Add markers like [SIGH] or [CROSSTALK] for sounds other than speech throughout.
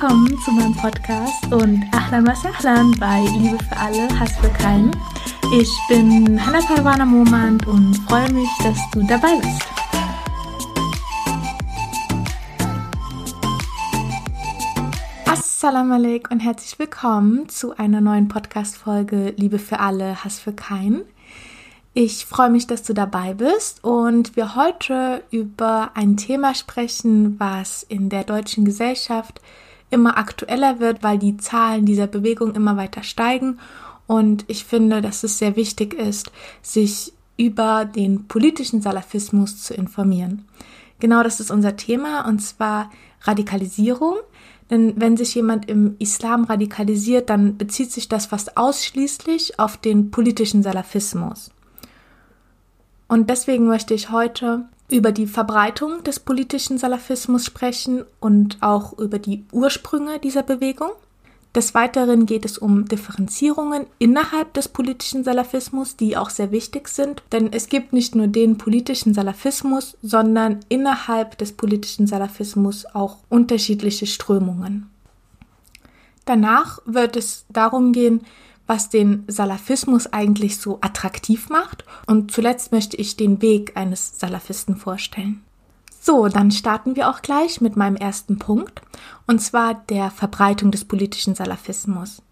Willkommen zu meinem Podcast und Ahlan was Ahlan bei Liebe für alle, Hass für keinen. Ich bin Hannah Parwana Momand und freue mich, dass du dabei bist. Assalamu alaikum und herzlich willkommen zu einer neuen Podcast-Folge Liebe für alle, Hass für keinen. Ich freue mich, dass du dabei bist und wir heute über ein Thema sprechen, was in der deutschen Gesellschaft immer aktueller wird, weil die Zahlen dieser Bewegung immer weiter steigen. Und ich finde, dass es sehr wichtig ist, sich über den politischen Salafismus zu informieren. Genau das ist unser Thema und zwar Radikalisierung. Denn wenn sich jemand im Islam radikalisiert, dann bezieht sich das fast ausschließlich auf den politischen Salafismus. Und deswegen möchte ich heute über die Verbreitung des politischen Salafismus sprechen und auch über die Ursprünge dieser Bewegung. Des Weiteren geht es um Differenzierungen innerhalb des politischen Salafismus, die auch sehr wichtig sind, denn es gibt nicht nur den politischen Salafismus, sondern innerhalb des politischen Salafismus auch unterschiedliche Strömungen. Danach wird es darum gehen, was den Salafismus eigentlich so attraktiv macht. Und zuletzt möchte ich den Weg eines Salafisten vorstellen. So, dann starten wir auch gleich mit meinem ersten Punkt, und zwar der Verbreitung des politischen Salafismus.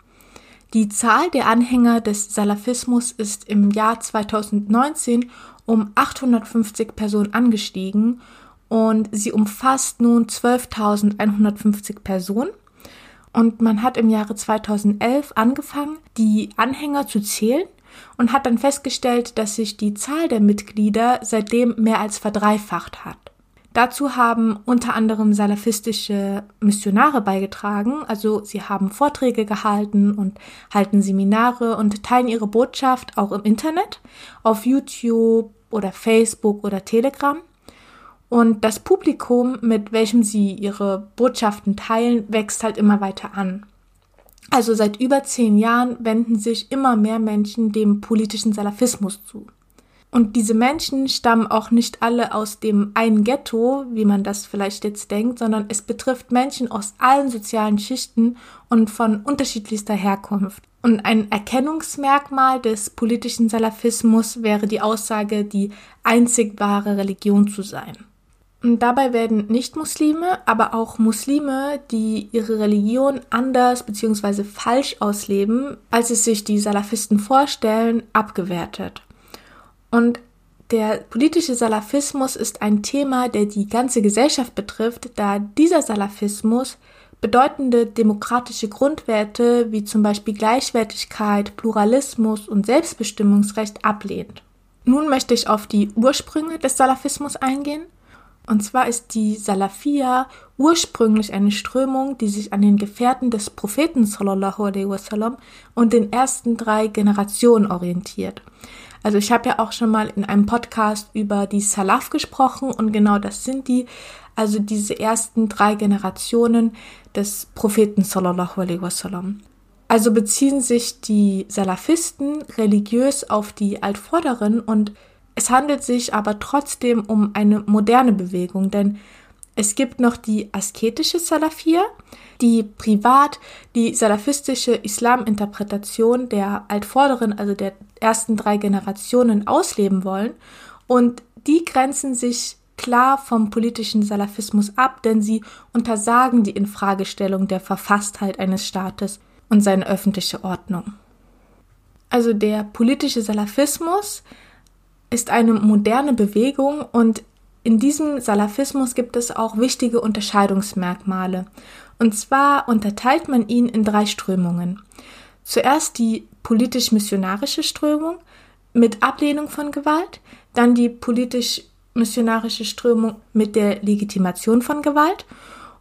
Die Zahl der Anhänger des Salafismus ist im Jahr 2019 um 850 Personen angestiegen und sie umfasst nun 12.150 Personen und man hat im Jahre 2011 angefangen, die Anhänger zu zählen und hat dann festgestellt, dass sich die Zahl der Mitglieder seitdem mehr als verdreifacht hat. Dazu haben unter anderem salafistische Missionare beigetragen, also sie haben Vorträge gehalten und halten Seminare und teilen ihre Botschaft auch im Internet, auf YouTube oder Facebook oder Telegram. Und das Publikum, mit welchem sie ihre Botschaften teilen, wächst halt immer weiter an. Also seit über zehn Jahren wenden sich immer mehr Menschen dem politischen Salafismus zu. Und diese Menschen stammen auch nicht alle aus dem einen Ghetto, wie man das vielleicht jetzt denkt, sondern es betrifft Menschen aus allen sozialen Schichten und von unterschiedlichster Herkunft. Und ein Erkennungsmerkmal des politischen Salafismus wäre die Aussage, die einzig wahre Religion zu sein. Und dabei werden Nicht-Muslime, aber auch Muslime, die ihre Religion anders bzw. falsch ausleben, als es sich die Salafisten vorstellen, abgewertet. Und der politische Salafismus ist ein Thema, der die ganze Gesellschaft betrifft, da dieser Salafismus bedeutende demokratische Grundwerte wie zum Beispiel Gleichwertigkeit, Pluralismus und Selbstbestimmungsrecht ablehnt. Nun möchte ich auf die Ursprünge des Salafismus eingehen. Und zwar ist die Salafia ursprünglich eine Strömung, die sich an den Gefährten des Propheten sallallahu alaihi wasallam und den ersten drei Generationen orientiert. Also ich habe ja auch schon mal in einem Podcast über die Salaf gesprochen und genau das sind die, also diese ersten drei Generationen des Propheten sallallahu alaihi wasallam. Also beziehen sich die Salafisten religiös auf die Altvorderen und es handelt sich aber trotzdem um eine moderne Bewegung, denn es gibt noch die asketische Salafia, die privat die salafistische Islaminterpretation der Altvorderen, also der ersten drei Generationen, ausleben wollen. Und die grenzen sich klar vom politischen Salafismus ab, denn sie untersagen die Infragestellung der Verfasstheit eines Staates und seine öffentliche Ordnung. Also der politische Salafismus ist eine moderne Bewegung und in diesem Salafismus gibt es auch wichtige Unterscheidungsmerkmale. Und zwar unterteilt man ihn in drei Strömungen. Zuerst die politisch-missionarische Strömung mit Ablehnung von Gewalt, dann die politisch-missionarische Strömung mit der Legitimation von Gewalt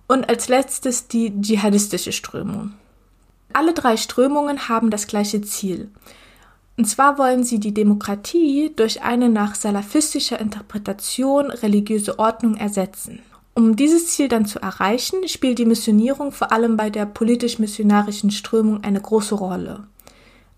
und als letztes die dschihadistische Strömung. Alle drei Strömungen haben das gleiche Ziel. Und zwar wollen sie die Demokratie durch eine nach salafistischer Interpretation religiöse Ordnung ersetzen. Um dieses Ziel dann zu erreichen, spielt die Missionierung vor allem bei der politisch-missionarischen Strömung eine große Rolle.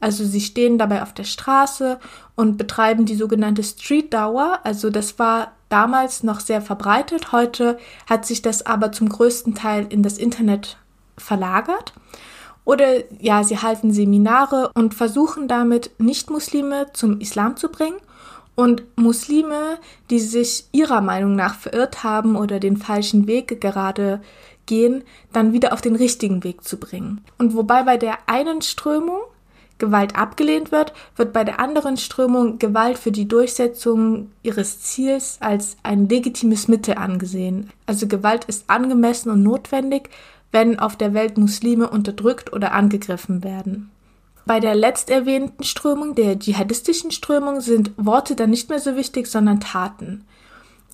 Also sie stehen dabei auf der Straße und betreiben die sogenannte Street Dauer. Also das war damals noch sehr verbreitet. Heute hat sich das aber zum größten Teil in das Internet verlagert. Oder ja, sie halten Seminare und versuchen damit Nichtmuslime zum Islam zu bringen und Muslime, die sich ihrer Meinung nach verirrt haben oder den falschen Weg gerade gehen, dann wieder auf den richtigen Weg zu bringen. Und wobei bei der einen Strömung Gewalt abgelehnt wird, wird bei der anderen Strömung Gewalt für die Durchsetzung ihres Ziels als ein legitimes Mittel angesehen. Also Gewalt ist angemessen und notwendig, wenn auf der Welt Muslime unterdrückt oder angegriffen werden. Bei der letzterwähnten Strömung, der dschihadistischen Strömung, sind Worte dann nicht mehr so wichtig, sondern Taten.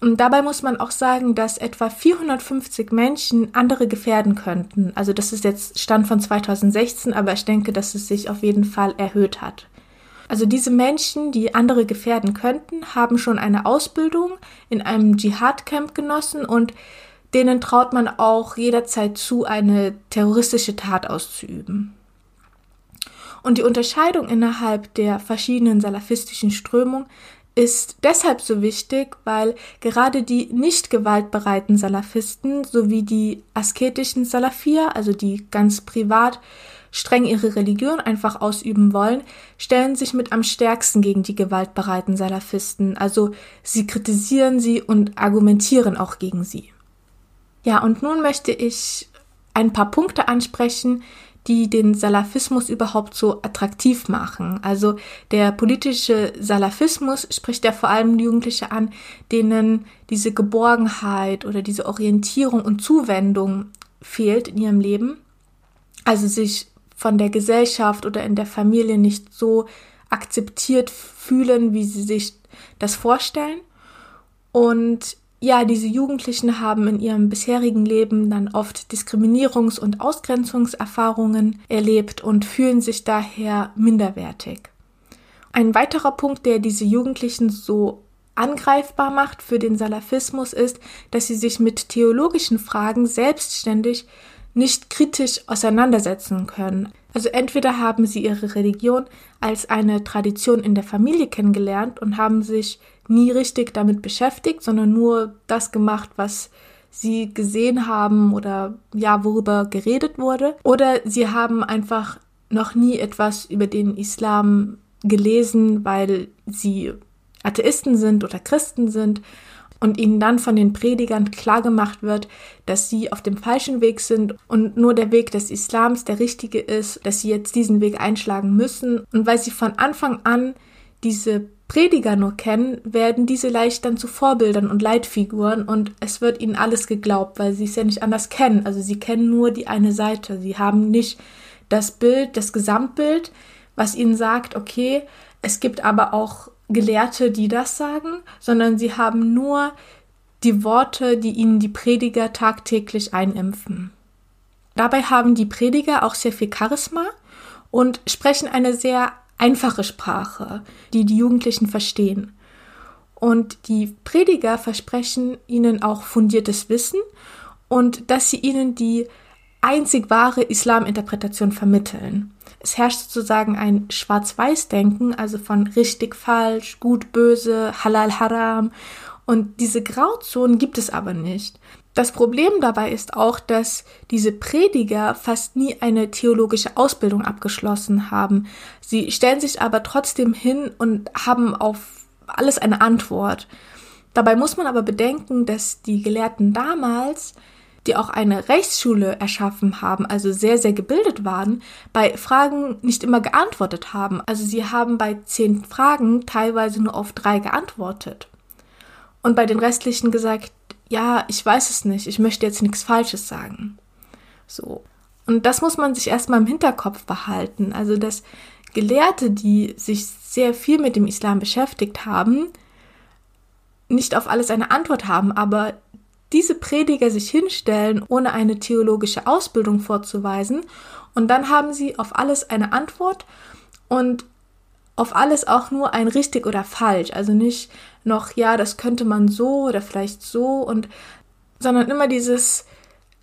Und dabei muss man auch sagen, dass etwa 450 Menschen andere gefährden könnten. Also das ist jetzt Stand von 2016, aber ich denke, dass es sich auf jeden Fall erhöht hat. Also diese Menschen, die andere gefährden könnten, haben schon eine Ausbildung in einem Dschihad-Camp genossen und denen traut man auch jederzeit zu, eine terroristische Tat auszuüben. Und die Unterscheidung innerhalb der verschiedenen salafistischen Strömungen ist deshalb so wichtig, weil gerade die nicht gewaltbereiten Salafisten sowie die asketischen Salafir, also die ganz privat streng ihre Religion einfach ausüben wollen, stellen sich mit am stärksten gegen die gewaltbereiten Salafisten. Also sie kritisieren sie und argumentieren auch gegen sie. Ja, und nun möchte ich ein paar Punkte ansprechen, die den Salafismus überhaupt so attraktiv machen. Also der politische Salafismus spricht ja vor allem Jugendliche an, denen diese Geborgenheit oder diese Orientierung und Zuwendung fehlt in ihrem Leben. Also sich von der Gesellschaft oder in der Familie nicht so akzeptiert fühlen, wie sie sich das vorstellen. Und ja, diese Jugendlichen haben in ihrem bisherigen Leben dann oft Diskriminierungs- und Ausgrenzungserfahrungen erlebt und fühlen sich daher minderwertig. Ein weiterer Punkt, der diese Jugendlichen so angreifbar macht für den Salafismus, ist, dass sie sich mit theologischen Fragen selbstständig nicht kritisch auseinandersetzen können. Also entweder haben sie ihre Religion als eine Tradition in der Familie kennengelernt und haben sich nie richtig damit beschäftigt, sondern nur das gemacht, was sie gesehen haben oder ja, worüber geredet wurde. Oder sie haben einfach noch nie etwas über den Islam gelesen, weil sie Atheisten sind oder Christen sind und ihnen dann von den Predigern klargemacht wird, dass sie auf dem falschen Weg sind und nur der Weg des Islams der richtige ist, dass sie jetzt diesen Weg einschlagen müssen. Und weil sie von Anfang an diese Prediger nur kennen, werden diese leicht dann zu Vorbildern und Leitfiguren und es wird ihnen alles geglaubt, weil sie es ja nicht anders kennen. Also sie kennen nur die eine Seite. Sie haben nicht das Bild, das Gesamtbild, was ihnen sagt, okay, es gibt aber auch Gelehrte, die das sagen, sondern sie haben nur die Worte, die ihnen die Prediger tagtäglich einimpfen. Dabei haben die Prediger auch sehr viel Charisma und sprechen eine sehr einfache Sprache, die die Jugendlichen verstehen. Und die Prediger versprechen ihnen auch fundiertes Wissen und dass sie ihnen die einzig wahre Islaminterpretation vermitteln. Es herrscht sozusagen ein Schwarz-Weiß-Denken, also von richtig, falsch, gut, böse, halal, haram. Und diese Grauzonen gibt es aber nicht. Das Problem dabei ist auch, dass diese Prediger fast nie eine theologische Ausbildung abgeschlossen haben. Sie stellen sich aber trotzdem hin und haben auf alles eine Antwort. Dabei muss man aber bedenken, dass die Gelehrten damals, die auch eine Rechtsschule erschaffen haben, also sehr, sehr gebildet waren, bei Fragen nicht immer geantwortet haben. Also sie haben bei zehn Fragen teilweise nur auf drei geantwortet. Und bei den restlichen gesagt, ja, ich weiß es nicht, ich möchte jetzt nichts Falsches sagen. So. Und das muss man sich erstmal im Hinterkopf behalten. Also, dass Gelehrte, die sich sehr viel mit dem Islam beschäftigt haben, nicht auf alles eine Antwort haben, aber diese Prediger sich hinstellen, ohne eine theologische Ausbildung vorzuweisen, und dann haben sie auf alles eine Antwort und auf alles auch nur ein richtig oder falsch. Also nicht noch, ja, das könnte man so oder vielleicht so und, sondern immer dieses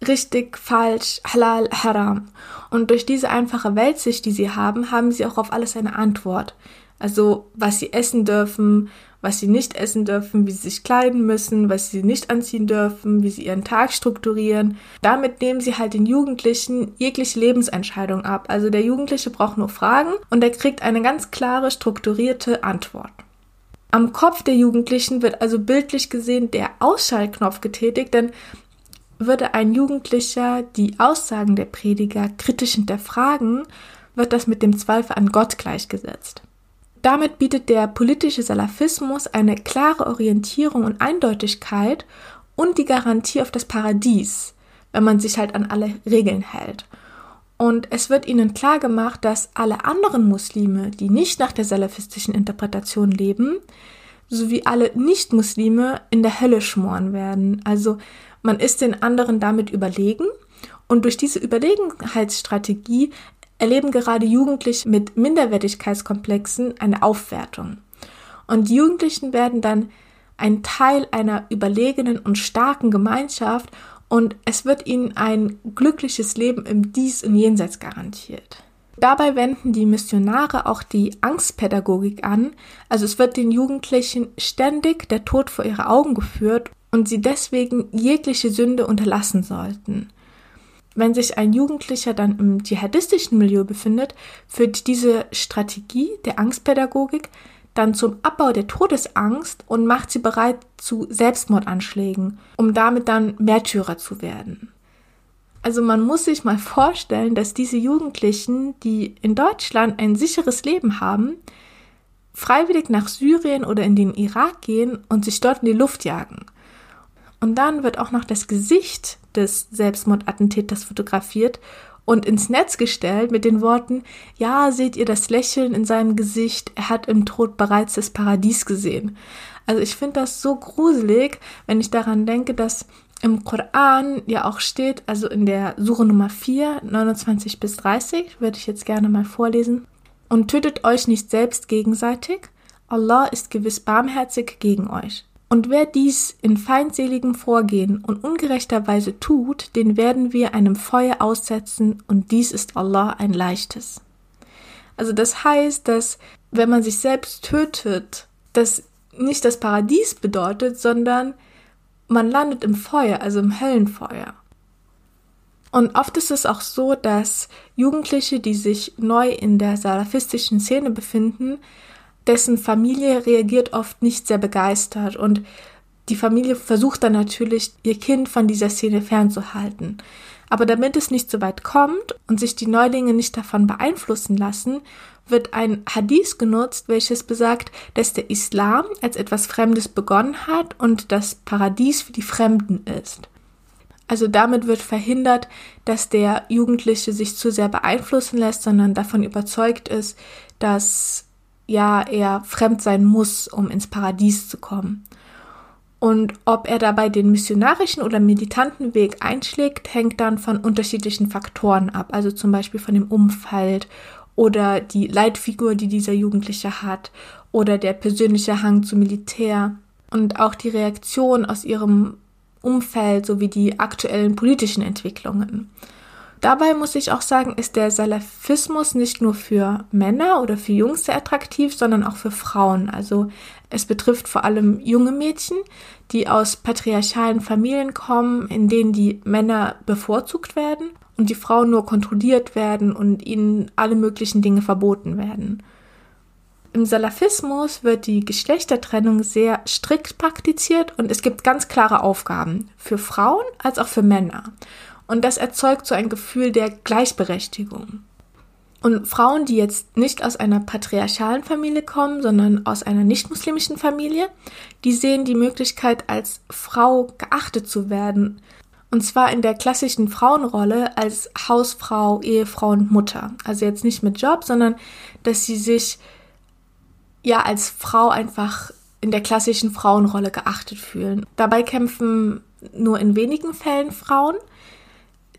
richtig, falsch, halal, haram. Und durch diese einfache Weltsicht, die sie haben, haben sie auch auf alles eine Antwort. Also was sie essen dürfen, was sie nicht essen dürfen, wie sie sich kleiden müssen, was sie nicht anziehen dürfen, wie sie ihren Tag strukturieren. Damit nehmen sie halt den Jugendlichen jegliche Lebensentscheidung ab. Also der Jugendliche braucht nur Fragen und er kriegt eine ganz klare, strukturierte Antwort. Am Kopf der Jugendlichen wird also bildlich gesehen der Ausschaltknopf getätigt, denn würde ein Jugendlicher die Aussagen der Prediger kritisch hinterfragen, wird das mit dem Zweifel an Gott gleichgesetzt. Damit bietet der politische Salafismus eine klare Orientierung und Eindeutigkeit und die Garantie auf das Paradies, wenn man sich halt an alle Regeln hält. Und es wird ihnen klar gemacht, dass alle anderen Muslime, die nicht nach der salafistischen Interpretation leben, sowie alle Nicht-Muslime in der Hölle schmoren werden. Also man ist den anderen damit überlegen und durch diese Überlegenheitsstrategie erleben gerade Jugendliche mit Minderwertigkeitskomplexen eine Aufwertung. Und die Jugendlichen werden dann ein Teil einer überlegenen und starken Gemeinschaft und es wird ihnen ein glückliches Leben im Dies und Jenseits garantiert. Dabei wenden die Missionare auch die Angstpädagogik an, also es wird den Jugendlichen ständig der Tod vor ihre Augen geführt und sie deswegen jegliche Sünde unterlassen sollten wenn sich ein Jugendlicher dann im dschihadistischen Milieu befindet, führt diese Strategie der Angstpädagogik dann zum Abbau der Todesangst und macht sie bereit zu Selbstmordanschlägen, um damit dann Märtyrer zu werden. Also man muss sich mal vorstellen, dass diese Jugendlichen, die in Deutschland ein sicheres Leben haben, freiwillig nach Syrien oder in den Irak gehen und sich dort in die Luft jagen. Und dann wird auch noch das Gesicht des Selbstmordattentäters fotografiert und ins Netz gestellt mit den Worten, ja, seht ihr das Lächeln in seinem Gesicht, er hat im Tod bereits das Paradies gesehen. Also ich finde das so gruselig, wenn ich daran denke, dass im Koran ja auch steht, also in der Suche Nummer 4, 29 bis 30, würde ich jetzt gerne mal vorlesen. Und tötet euch nicht selbst gegenseitig, Allah ist gewiss barmherzig gegen euch. Und wer dies in feindseligem Vorgehen und ungerechter Weise tut, den werden wir einem Feuer aussetzen, und dies ist Allah ein leichtes. Also das heißt, dass wenn man sich selbst tötet, das nicht das Paradies bedeutet, sondern man landet im Feuer, also im Höllenfeuer. Und oft ist es auch so, dass Jugendliche, die sich neu in der salafistischen Szene befinden, dessen Familie reagiert oft nicht sehr begeistert und die Familie versucht dann natürlich, ihr Kind von dieser Szene fernzuhalten. Aber damit es nicht so weit kommt und sich die Neulinge nicht davon beeinflussen lassen, wird ein Hadith genutzt, welches besagt, dass der Islam als etwas Fremdes begonnen hat und das Paradies für die Fremden ist. Also damit wird verhindert, dass der Jugendliche sich zu sehr beeinflussen lässt, sondern davon überzeugt ist, dass ja er fremd sein muss, um ins Paradies zu kommen. Und ob er dabei den missionarischen oder militanten Weg einschlägt, hängt dann von unterschiedlichen Faktoren ab, also zum Beispiel von dem Umfeld oder die Leitfigur, die dieser Jugendliche hat oder der persönliche Hang zum Militär und auch die Reaktion aus ihrem Umfeld sowie die aktuellen politischen Entwicklungen. Dabei muss ich auch sagen, ist der Salafismus nicht nur für Männer oder für Jungs sehr attraktiv, sondern auch für Frauen. Also es betrifft vor allem junge Mädchen, die aus patriarchalen Familien kommen, in denen die Männer bevorzugt werden und die Frauen nur kontrolliert werden und ihnen alle möglichen Dinge verboten werden. Im Salafismus wird die Geschlechtertrennung sehr strikt praktiziert und es gibt ganz klare Aufgaben für Frauen als auch für Männer. Und das erzeugt so ein Gefühl der Gleichberechtigung. Und Frauen, die jetzt nicht aus einer patriarchalen Familie kommen, sondern aus einer nicht-muslimischen Familie, die sehen die Möglichkeit, als Frau geachtet zu werden. Und zwar in der klassischen Frauenrolle als Hausfrau, Ehefrau und Mutter. Also jetzt nicht mit Job, sondern dass sie sich ja als Frau einfach in der klassischen Frauenrolle geachtet fühlen. Dabei kämpfen nur in wenigen Fällen Frauen,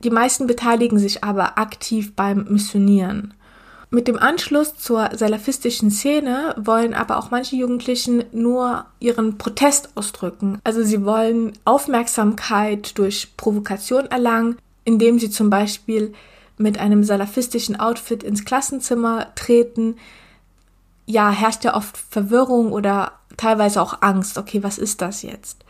die meisten beteiligen sich aber aktiv beim Missionieren. Mit dem Anschluss zur salafistischen Szene wollen aber auch manche Jugendlichen nur ihren Protest ausdrücken. Also sie wollen Aufmerksamkeit durch Provokation erlangen, indem sie zum Beispiel mit einem salafistischen Outfit ins Klassenzimmer treten, ja, herrscht ja oft Verwirrung oder teilweise auch Angst. Okay, was ist das jetzt?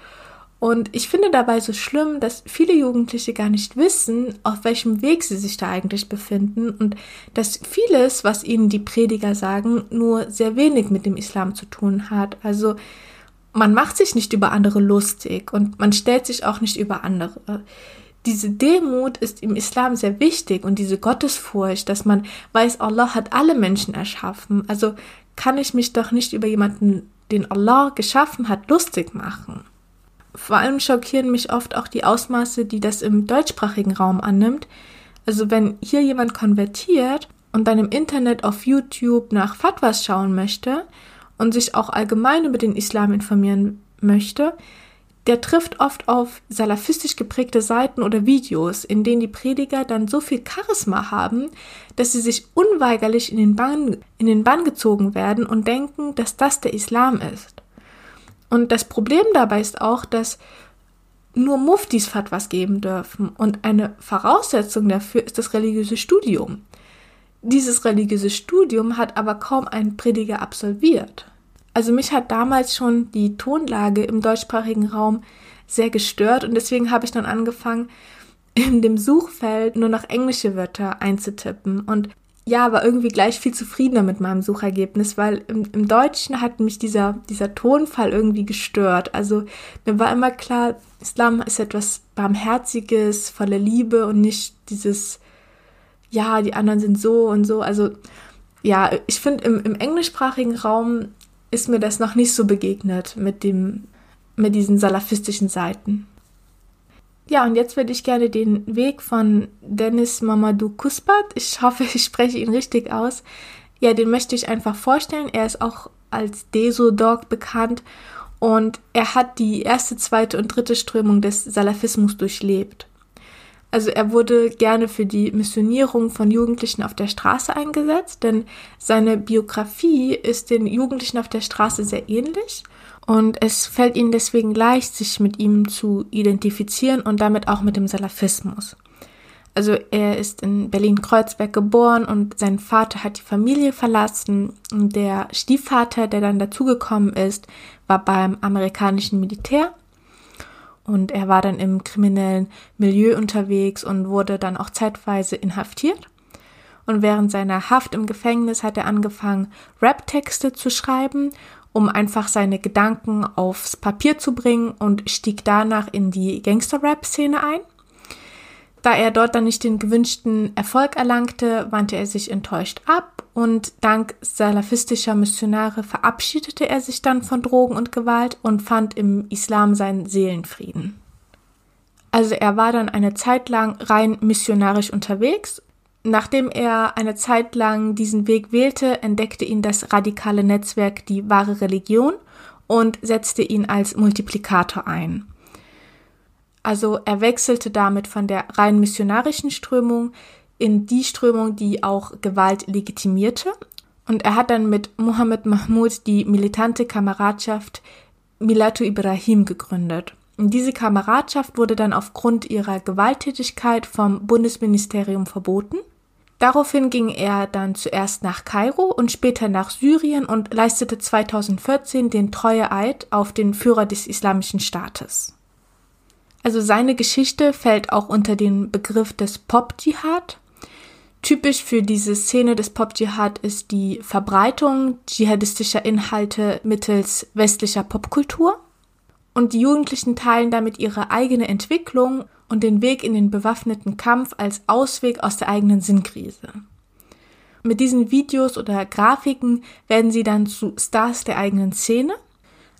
Und ich finde dabei so schlimm, dass viele Jugendliche gar nicht wissen, auf welchem Weg sie sich da eigentlich befinden und dass vieles, was ihnen die Prediger sagen, nur sehr wenig mit dem Islam zu tun hat. Also man macht sich nicht über andere lustig und man stellt sich auch nicht über andere. Diese Demut ist im Islam sehr wichtig und diese Gottesfurcht, dass man weiß, Allah hat alle Menschen erschaffen. Also kann ich mich doch nicht über jemanden, den Allah geschaffen hat, lustig machen. Vor allem schockieren mich oft auch die Ausmaße, die das im deutschsprachigen Raum annimmt. Also wenn hier jemand konvertiert und dann im Internet auf YouTube nach Fatwas schauen möchte und sich auch allgemein über den Islam informieren möchte, der trifft oft auf salafistisch geprägte Seiten oder Videos, in denen die Prediger dann so viel Charisma haben, dass sie sich unweigerlich in den Bann, in den Bann gezogen werden und denken, dass das der Islam ist. Und das Problem dabei ist auch, dass nur Muftis Fatwas geben dürfen und eine Voraussetzung dafür ist das religiöse Studium. Dieses religiöse Studium hat aber kaum ein Prediger absolviert. Also mich hat damals schon die Tonlage im deutschsprachigen Raum sehr gestört und deswegen habe ich dann angefangen, in dem Suchfeld nur noch englische Wörter einzutippen und ja, war irgendwie gleich viel zufriedener mit meinem Suchergebnis, weil im, im, Deutschen hat mich dieser, dieser Tonfall irgendwie gestört. Also mir war immer klar, Islam ist etwas Barmherziges, voller Liebe und nicht dieses, ja, die anderen sind so und so. Also ja, ich finde, im, im englischsprachigen Raum ist mir das noch nicht so begegnet mit dem, mit diesen salafistischen Seiten. Ja, und jetzt würde ich gerne den Weg von Dennis Mamadou Kuspat, ich hoffe, [LAUGHS] ich spreche ihn richtig aus, ja, den möchte ich einfach vorstellen. Er ist auch als Deso Dog bekannt und er hat die erste, zweite und dritte Strömung des Salafismus durchlebt. Also er wurde gerne für die Missionierung von Jugendlichen auf der Straße eingesetzt, denn seine Biografie ist den Jugendlichen auf der Straße sehr ähnlich und es fällt ihnen deswegen leicht, sich mit ihm zu identifizieren und damit auch mit dem Salafismus. Also er ist in Berlin-Kreuzberg geboren und sein Vater hat die Familie verlassen. Der Stiefvater, der dann dazugekommen ist, war beim amerikanischen Militär. Und er war dann im kriminellen Milieu unterwegs und wurde dann auch zeitweise inhaftiert. Und während seiner Haft im Gefängnis hat er angefangen, Rap-Texte zu schreiben um einfach seine Gedanken aufs Papier zu bringen und stieg danach in die Gangster-Rap-Szene ein. Da er dort dann nicht den gewünschten Erfolg erlangte, wandte er sich enttäuscht ab und dank salafistischer Missionare verabschiedete er sich dann von Drogen und Gewalt und fand im Islam seinen Seelenfrieden. Also er war dann eine Zeit lang rein missionarisch unterwegs Nachdem er eine Zeit lang diesen Weg wählte, entdeckte ihn das radikale Netzwerk die wahre Religion und setzte ihn als Multiplikator ein. Also er wechselte damit von der rein missionarischen Strömung in die Strömung, die auch Gewalt legitimierte. Und er hat dann mit Mohammed Mahmoud die militante Kameradschaft Milatu Ibrahim gegründet. Und diese Kameradschaft wurde dann aufgrund ihrer Gewalttätigkeit vom Bundesministerium verboten. Daraufhin ging er dann zuerst nach Kairo und später nach Syrien und leistete 2014 den Treueeid auf den Führer des Islamischen Staates. Also seine Geschichte fällt auch unter den Begriff des Pop-Dschihad. Typisch für diese Szene des Pop-Dschihad ist die Verbreitung dschihadistischer Inhalte mittels westlicher Popkultur. Und die Jugendlichen teilen damit ihre eigene Entwicklung und den Weg in den bewaffneten Kampf als Ausweg aus der eigenen Sinnkrise. Mit diesen Videos oder Grafiken werden sie dann zu Stars der eigenen Szene.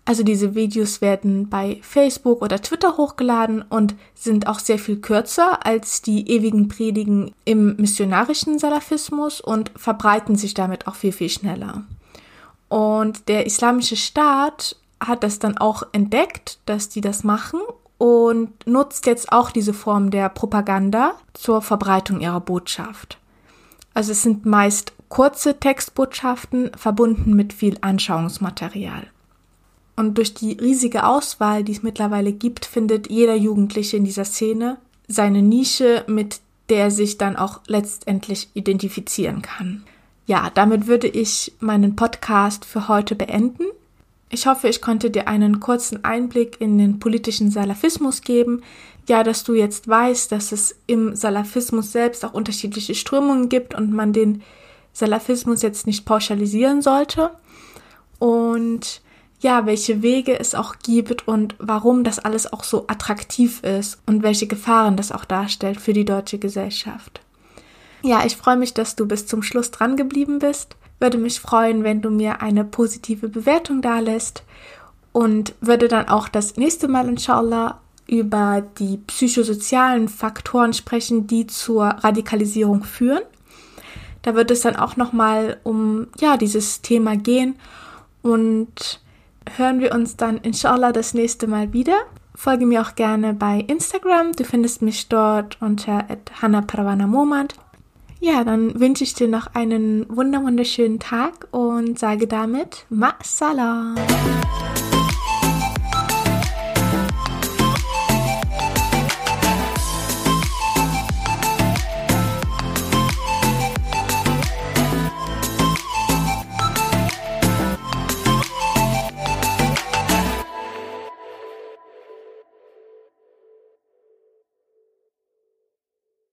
Also diese Videos werden bei Facebook oder Twitter hochgeladen und sind auch sehr viel kürzer als die ewigen Predigen im missionarischen Salafismus und verbreiten sich damit auch viel, viel schneller. Und der islamische Staat hat das dann auch entdeckt, dass die das machen und nutzt jetzt auch diese Form der Propaganda zur Verbreitung ihrer Botschaft. Also es sind meist kurze Textbotschaften verbunden mit viel Anschauungsmaterial. Und durch die riesige Auswahl, die es mittlerweile gibt, findet jeder Jugendliche in dieser Szene seine Nische, mit der er sich dann auch letztendlich identifizieren kann. ja, damit würde ich meinen Podcast für heute beenden. Ich hoffe, ich konnte dir einen kurzen Einblick in den politischen Salafismus geben. Ja, dass du jetzt weißt, dass es im Salafismus selbst auch unterschiedliche Strömungen gibt und man den Salafismus jetzt nicht pauschalisieren sollte. Und ja, welche Wege es auch gibt und warum das alles auch so attraktiv ist und welche Gefahren das auch darstellt für die deutsche Gesellschaft. Ja, ich freue mich, dass du bis zum Schluss dran geblieben bist. Würde mich freuen, wenn du mir eine positive Bewertung dalässt und würde dann auch das nächste Mal inshallah über die psychosozialen Faktoren sprechen, die zur Radikalisierung führen. Da wird es dann auch nochmal um ja dieses Thema gehen und hören wir uns dann inshallah das nächste Mal wieder. Folge mir auch gerne bei Instagram. Du findest mich dort unter Momand. Ja, dann wünsche ich dir noch einen wunderschönen Tag und sage damit Ma Salam.